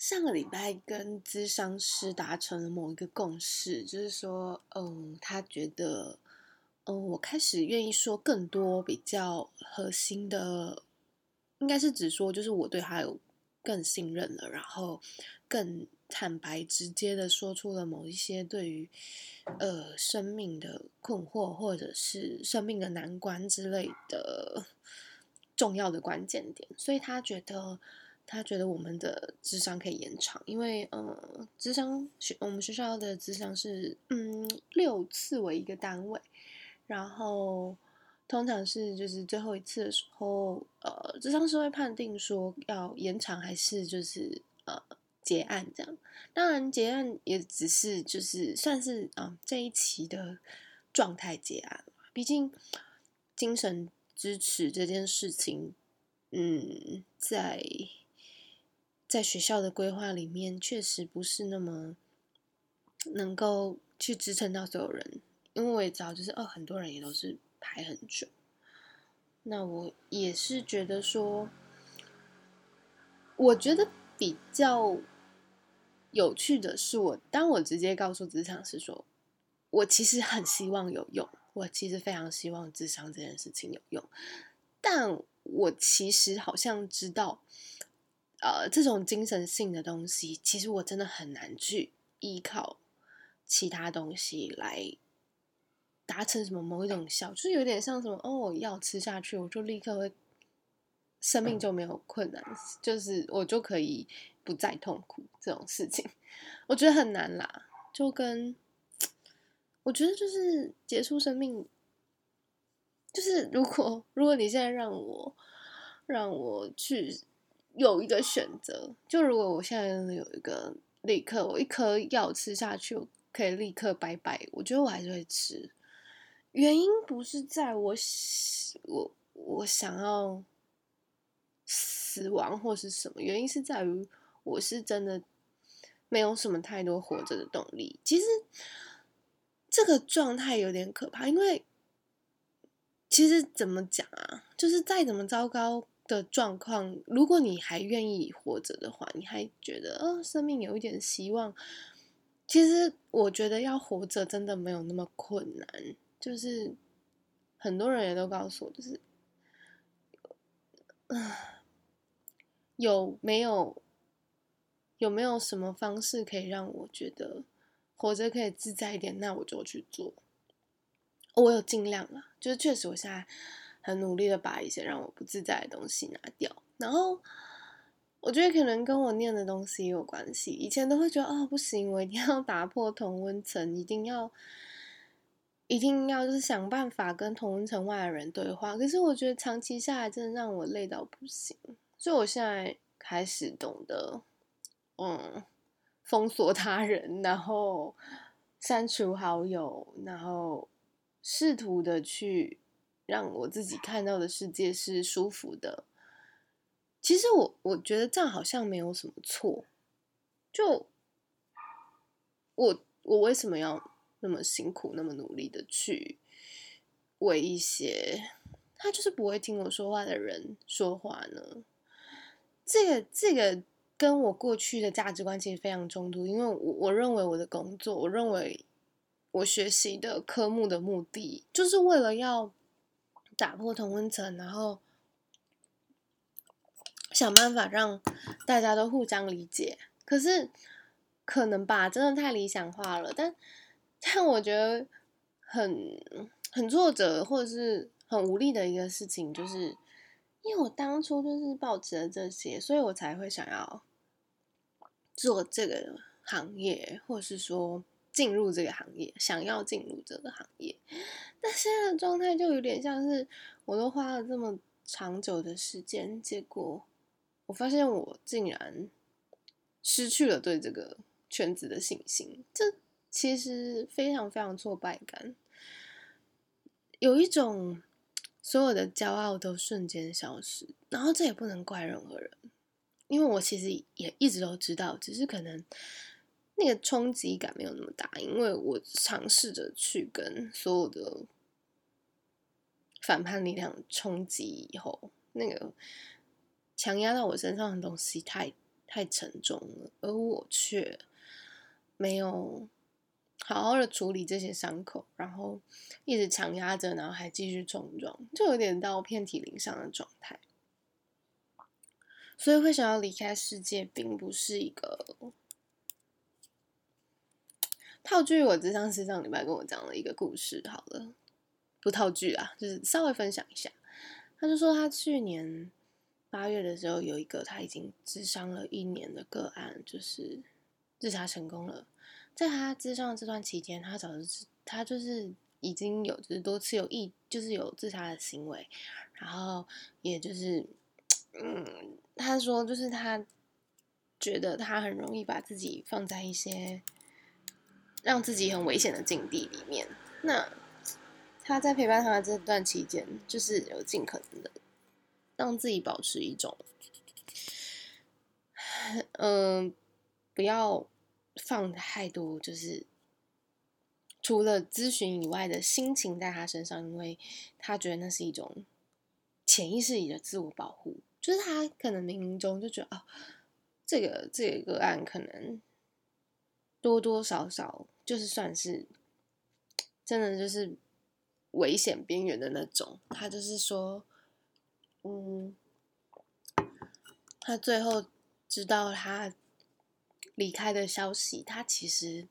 上个礼拜跟咨商师达成了某一个共识，就是说，嗯，他觉得，嗯，我开始愿意说更多比较核心的，应该是指说，就是我对他有更信任了，然后更坦白直接的说出了某一些对于呃生命的困惑，或者是生命的难关之类的 重要的关键点，所以他觉得。他觉得我们的智商可以延长，因为呃，智商学我们学校的智商是嗯六次为一个单位，然后通常是就是最后一次的时候，呃，智商是会判定说要延长还是就是呃结案这样。当然结案也只是就是算是啊这一期的状态结案，毕竟精神支持这件事情，嗯，在。在学校的规划里面，确实不是那么能够去支撑到所有人，因为我也知道，就是哦，很多人也都是排很久。那我也是觉得说，我觉得比较有趣的是，我当我直接告诉职场是说，我其实很希望有用，我其实非常希望智商这件事情有用，但我其实好像知道。呃，这种精神性的东西，其实我真的很难去依靠其他东西来达成什么某一种效，就是有点像什么哦，药吃下去，我就立刻会生命就没有困难，就是我就可以不再痛苦这种事情，我觉得很难啦。就跟我觉得就是结束生命，就是如果如果你现在让我让我去。有一个选择，就如果我现在有一个立刻，我一颗药吃下去，我可以立刻拜拜，我觉得我还是会吃。原因不是在我我我想要死亡或是什么，原因是在于我是真的没有什么太多活着的动力。其实这个状态有点可怕，因为其实怎么讲啊，就是再怎么糟糕。的状况，如果你还愿意活着的话，你还觉得哦，生命有一点希望。其实我觉得要活着真的没有那么困难，就是很多人也都告诉我，就是，有没有有没有什么方式可以让我觉得活着可以自在一点？那我就去做。我有尽量了，就是确实我现在。很努力的把一些让我不自在的东西拿掉，然后我觉得可能跟我念的东西有关系。以前都会觉得哦不行，我一定要打破同温层，一定要一定要就是想办法跟同温层外的人对话。可是我觉得长期下来真的让我累到不行，所以我现在开始懂得嗯封锁他人，然后删除好友，然后试图的去。让我自己看到的世界是舒服的。其实我我觉得这样好像没有什么错。就我我为什么要那么辛苦、那么努力的去为一些他就是不会听我说话的人说话呢？这个这个跟我过去的价值观其实非常冲突。因为我我认为我的工作，我认为我学习的科目的目的，就是为了要。打破同温层，然后想办法让大家都互相理解。可是可能吧，真的太理想化了。但但我觉得很很挫折，或者是很无力的一个事情，就是因为我当初就是抱持了这些，所以我才会想要做这个行业，或者是说。进入这个行业，想要进入这个行业，但现在的状态就有点像是，我都花了这么长久的时间，结果我发现我竟然失去了对这个圈子的信心，这其实非常非常挫败感，有一种所有的骄傲都瞬间消失，然后这也不能怪任何人，因为我其实也一直都知道，只是可能。那个冲击感没有那么大，因为我尝试着去跟所有的反叛力量冲击以后，那个强压到我身上的东西太太沉重了，而我却没有好好的处理这些伤口，然后一直强压着，然后还继续冲撞，就有点到遍体鳞伤的状态。所以会想要离开世界，并不是一个套句。我智商师上礼拜跟我讲了一个故事，好了，不套句啊，就是稍微分享一下。他就说他去年。八月的时候，有一个他已经自伤了一年的个案，就是自杀成功了。在他自伤的这段期间，他早就是他就是已经有就是多次有意就是有自杀的行为，然后也就是嗯，他说就是他觉得他很容易把自己放在一些让自己很危险的境地里面。那他在陪伴他的这段期间，就是有尽可能的。让自己保持一种，嗯，不要放太多，就是除了咨询以外的心情在他身上，因为他觉得那是一种潜意识里的自我保护，就是他可能冥冥中就觉得，哦，这个这个个案可能多多少少就是算是真的就是危险边缘的那种，他就是说。嗯，他最后知道他离开的消息，他其实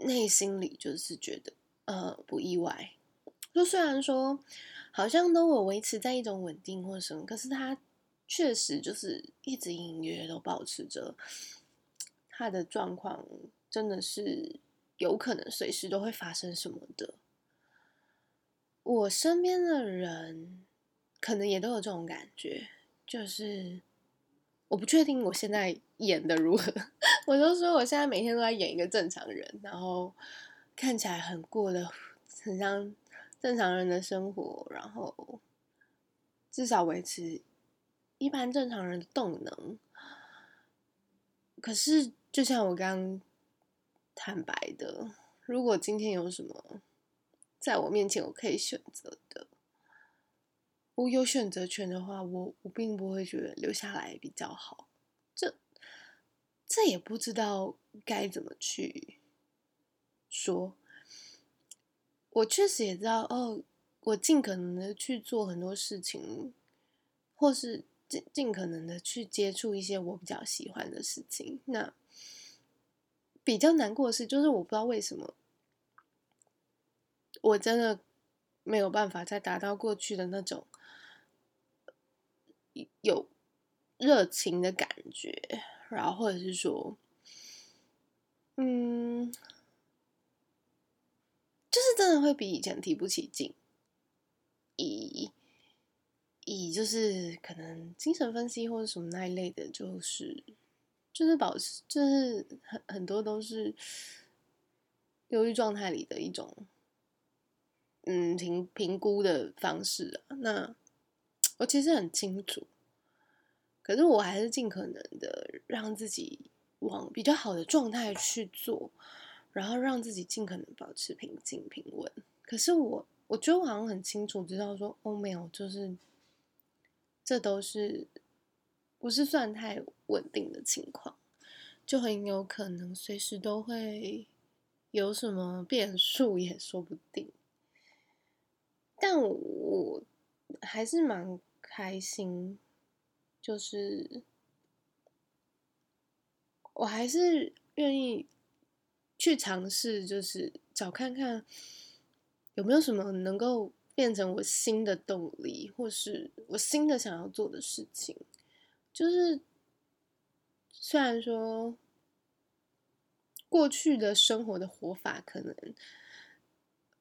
内心里就是觉得呃不意外。就虽然说好像都有维持在一种稳定或什么，可是他确实就是一直隐约都保持着他的状况，真的是有可能随时都会发生什么的。我身边的人可能也都有这种感觉，就是我不确定我现在演的如何。我就说我现在每天都在演一个正常人，然后看起来很过得很像正常人的生活，然后至少维持一般正常人的动能。可是就像我刚坦白的，如果今天有什么。在我面前，我可以选择的，我有选择权的话，我我并不会觉得留下来比较好。这这也不知道该怎么去说。我确实也知道，哦，我尽可能的去做很多事情，或是尽尽可能的去接触一些我比较喜欢的事情。那比较难过的是，就是我不知道为什么。我真的没有办法再达到过去的那种有热情的感觉，然后或者是说，嗯，就是真的会比以前提不起劲，以以就是可能精神分析或者什么那一类的，就是就是保持，就是很很多都是忧郁状态里的一种。嗯，评评估的方式啊，那我其实很清楚，可是我还是尽可能的让自己往比较好的状态去做，然后让自己尽可能保持平静平稳。可是我我觉得我好像很清楚知道说，哦，没有，就是这都是不是算太稳定的情况，就很有可能随时都会有什么变数，也说不定。但我还是蛮开心，就是我还是愿意去尝试，就是找看看有没有什么能够变成我新的动力，或是我新的想要做的事情。就是虽然说过去的生活的活法可能。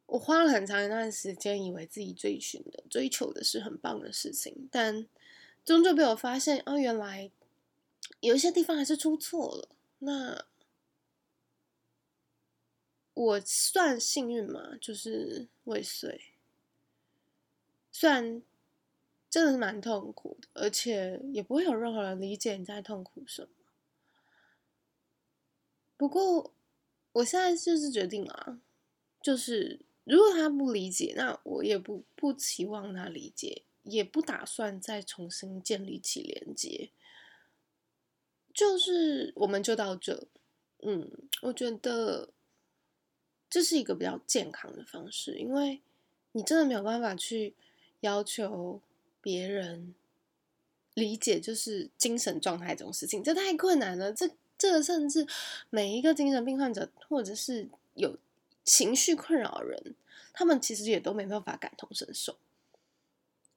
我花了很长一段时间，以为自己追寻的、追求的是很棒的事情，但终究被我发现，哦，原来有一些地方还是出错了。那我算幸运吗？就是未遂，虽然真的是蛮痛苦的，而且也不会有任何人理解你在痛苦什么。不过我现在就是决定了，就是。如果他不理解，那我也不不期望他理解，也不打算再重新建立起连接。就是我们就到这。嗯，我觉得这是一个比较健康的方式，因为你真的没有办法去要求别人理解，就是精神状态这种事情，这太困难了。这这甚至每一个精神病患者，或者是有情绪困扰的人，他们其实也都没办法感同身受。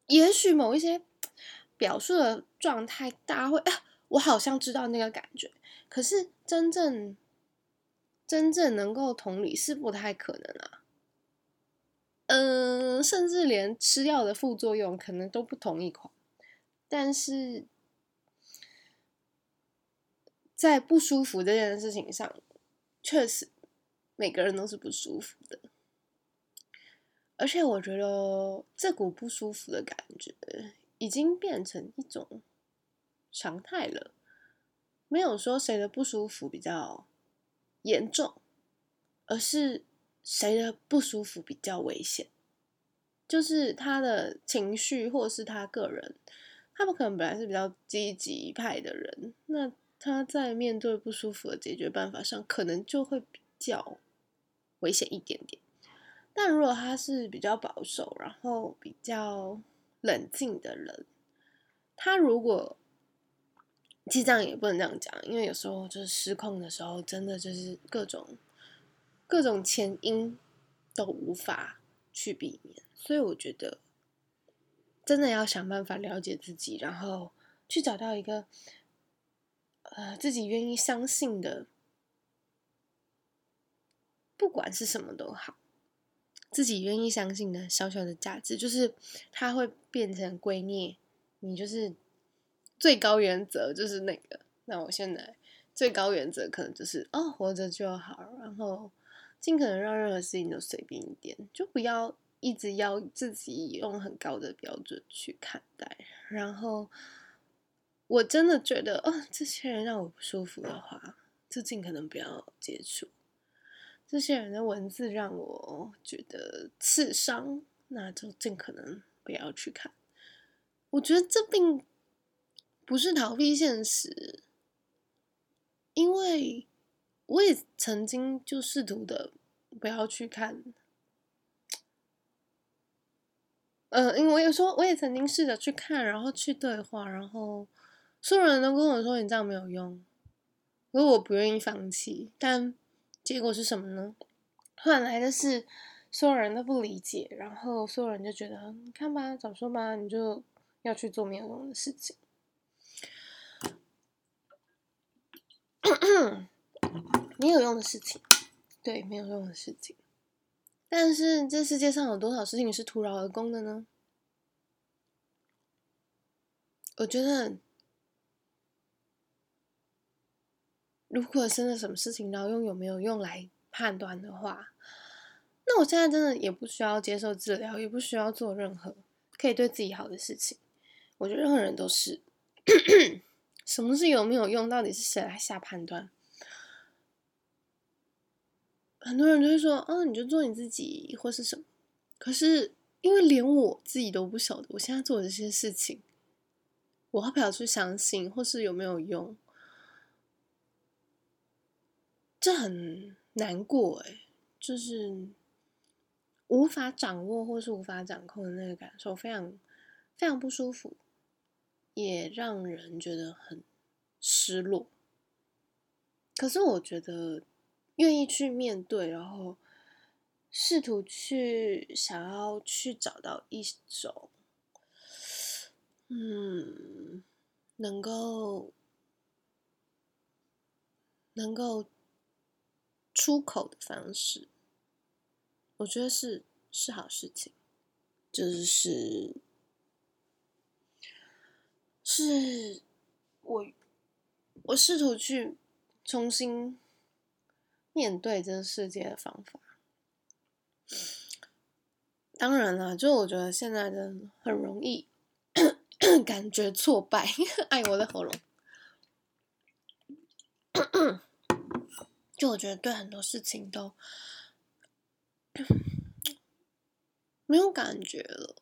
也许某一些表述的状态，大家会啊，我好像知道那个感觉。可是真正真正能够同理是不太可能啊，嗯，甚至连吃药的副作用可能都不同一款。但是在不舒服这件事情上，确实每个人都是不舒服的。而且我觉得这股不舒服的感觉已经变成一种常态了。没有说谁的不舒服比较严重，而是谁的不舒服比较危险。就是他的情绪，或是他个人，他们可能本来是比较积极派的人，那他在面对不舒服的解决办法上，可能就会比较危险一点点。但如果他是比较保守，然后比较冷静的人，他如果其实这样也不能这样讲，因为有时候就是失控的时候，真的就是各种各种前因都无法去避免，所以我觉得真的要想办法了解自己，然后去找到一个呃自己愿意相信的，不管是什么都好，自己愿意相信的小小的价值，就是它会变成归臬，你就是。最高原则就是那个，那我现在最高原则可能就是哦，活着就好，然后尽可能让任何事情都随便一点，就不要一直要自己用很高的标准去看待。然后我真的觉得，哦，这些人让我不舒服的话，就尽可能不要接触。这些人的文字让我觉得刺伤，那就尽可能不要去看。我觉得这并。不是逃避现实，因为我也曾经就试图的不要去看，呃，因为我有说我也曾经试着去看，然后去对话，然后所有人都跟我说你这样没有用，可是我不愿意放弃，但结果是什么呢？换来的是所有人都不理解，然后所有人就觉得你看吧，早说吧，你就要去做没有用的事情。没有用的事情，对，没有用的事情。但是这世界上有多少事情是徒劳而功的呢？我觉得，如果真的什么事情要用有没有用来判断的话，那我现在真的也不需要接受治疗，也不需要做任何可以对自己好的事情。我觉得任何人都是。什么是有没有用？到底是谁来下判断？很多人就会说：“哦，你就做你自己，或是什么。”可是因为连我自己都不晓得，我现在做的这些事情，我要不要去相信，或是有没有用？这很难过哎，就是无法掌握或是无法掌控的那个感受，非常非常不舒服。也让人觉得很失落。可是我觉得，愿意去面对，然后试图去想要去找到一种，嗯，能够能够出口的方式，我觉得是是好事情，就是。是我，我试图去重新面对这个世界的方法。当然了，就我觉得现在的很容易 感觉挫败。哎，我的喉咙。就我觉得对很多事情都 没有感觉了。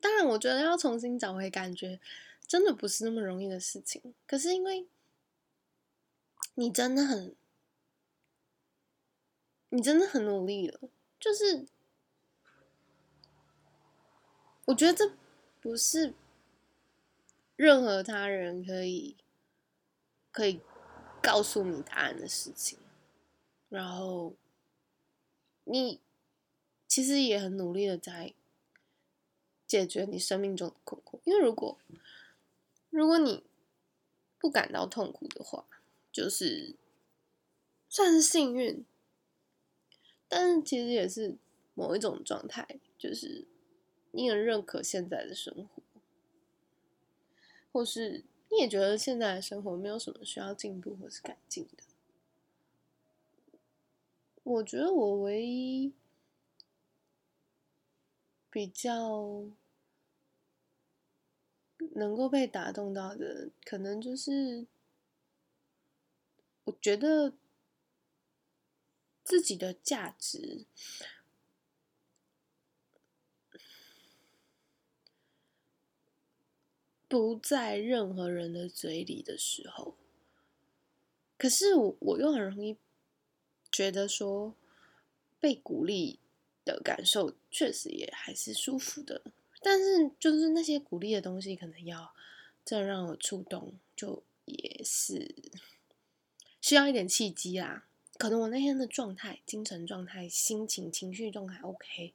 当然，我觉得要重新找回感觉。真的不是那么容易的事情。可是因为你真的很，你真的很努力了。就是，我觉得这不是任何他人可以可以告诉你答案的事情。然后，你其实也很努力的在解决你生命中的困惑。因为如果如果你不感到痛苦的话，就是算是幸运，但是其实也是某一种状态，就是你很认可现在的生活，或是你也觉得现在的生活没有什么需要进步或是改进的。我觉得我唯一比较能够被打动到的，可能就是。我觉得自己的价值不在任何人的嘴里的时候，可是我我又很容易觉得说被鼓励的感受确实也还是舒服的，但是就是那些鼓励的东西，可能要再让我触动，就也是。需要一点契机啦，可能我那天的状态、精神状态、心情、情绪状态 OK，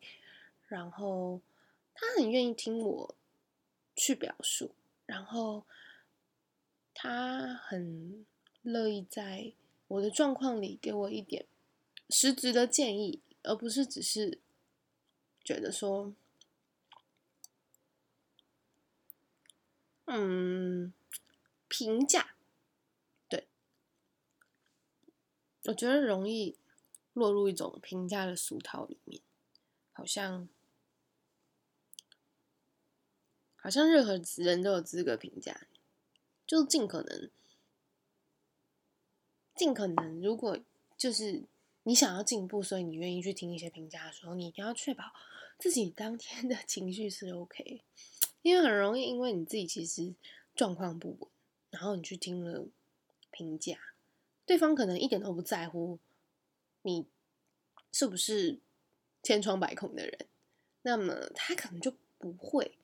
然后他很愿意听我去表述，然后他很乐意在我的状况里给我一点实质的建议，而不是只是觉得说，嗯，评价。我觉得容易落入一种评价的俗套里面，好像好像任何人都有资格评价，就尽可能尽可能，如果就是你想要进步，所以你愿意去听一些评价的时候，你一定要确保自己当天的情绪是 OK，因为很容易因为你自己其实状况不稳，然后你去听了评价。对方可能一点都不在乎你是不是千疮百孔的人，那么他可能就不会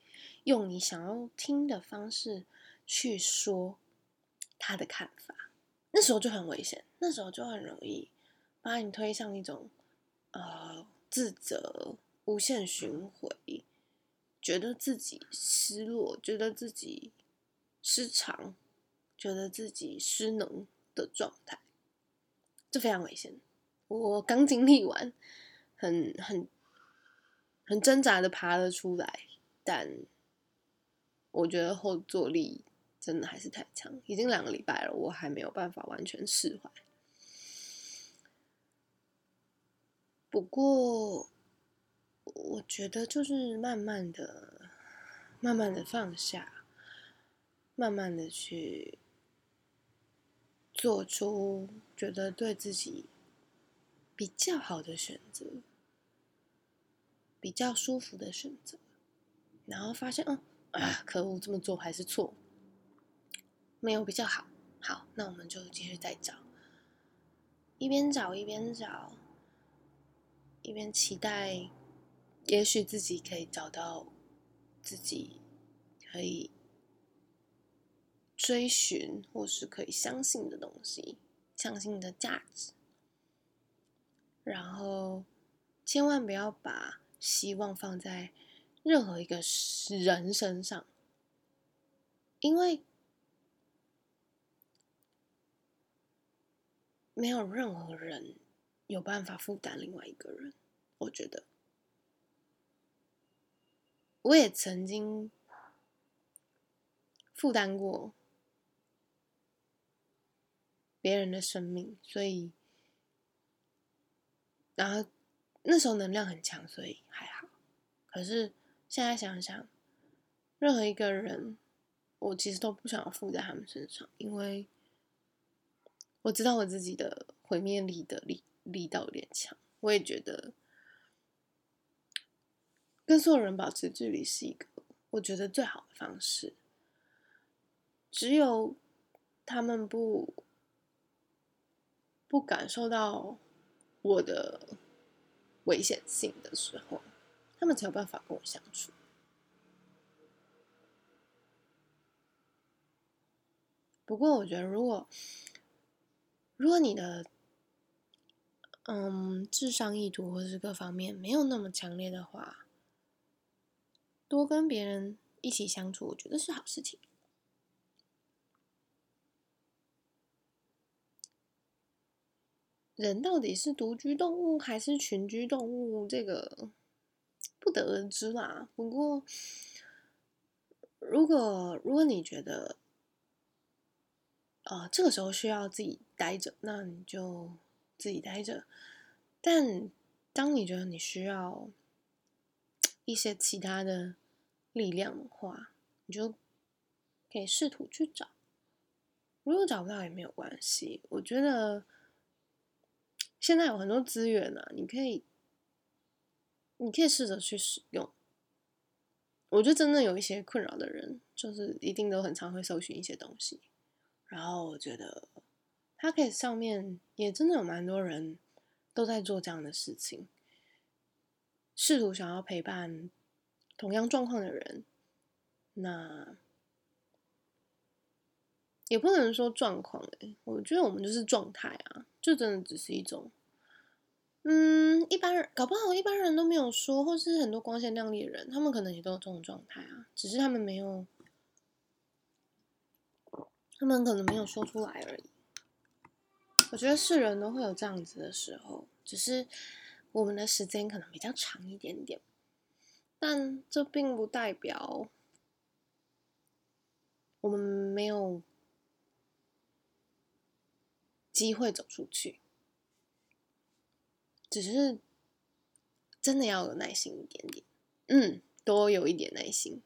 用你想要听的方式去说他的看法。那时候就很危险，那时候就很容易把你推向一种呃自责、无限循回，觉得自己失落，觉得自己失常，觉得自己失能。的状态，这非常危险。我刚经历完，很很很挣扎的爬了出来，但我觉得后坐力真的还是太强。已经两个礼拜了，我还没有办法完全释怀。不过，我觉得就是慢慢的、慢慢的放下，慢慢的去。做出觉得对自己比较好的选择，比较舒服的选择，然后发现，嗯啊，可恶，这么做还是错，没有比较好。好，那我们就继续再找，一边找一边找，一边期待，也许自己可以找到自己可以。追寻或是可以相信的东西，相信的价值，然后千万不要把希望放在任何一个人身上，因为没有任何人有办法负担另外一个人。我觉得，我也曾经负担过。别人的生命，所以，然后那时候能量很强，所以还好。可是现在想想，任何一个人，我其实都不想要负在他们身上，因为我知道我自己的毁灭力的力力道有点强。我也觉得跟所有人保持距离是一个我觉得最好的方式。只有他们不。不感受到我的危险性的时候，他们才有办法跟我相处。不过，我觉得如果如果你的嗯智商意图或是各方面没有那么强烈的话，多跟别人一起相处，我觉得是好事情。人到底是独居动物还是群居动物？这个不得而知啦。不过，如果如果你觉得，呃，这个时候需要自己待着，那你就自己待着。但当你觉得你需要一些其他的力量的话，你就可以试图去找。如果找不到也没有关系，我觉得现在有很多资源啊，你可以，你可以试着去使用。我觉得真的有一些困扰的人，就是一定都很常会搜寻一些东西。然后我觉得 p o c a s t 上面也真的有蛮多人都在做这样的事情，试图想要陪伴同样状况的人。那也不能说状况哎，我觉得我们就是状态啊，就真的只是一种，嗯，一般人搞不好一般人都没有说，或是很多光鲜亮丽的人，他们可能也都有这种状态啊，只是他们没有。他们可能没有说出来而已。我觉得是人都会有这样子的时候，只是我们的时间可能比较长一点点，但这并不代表我们没有机会走出去。只是真的要有耐心一点点，嗯，多有一点耐心。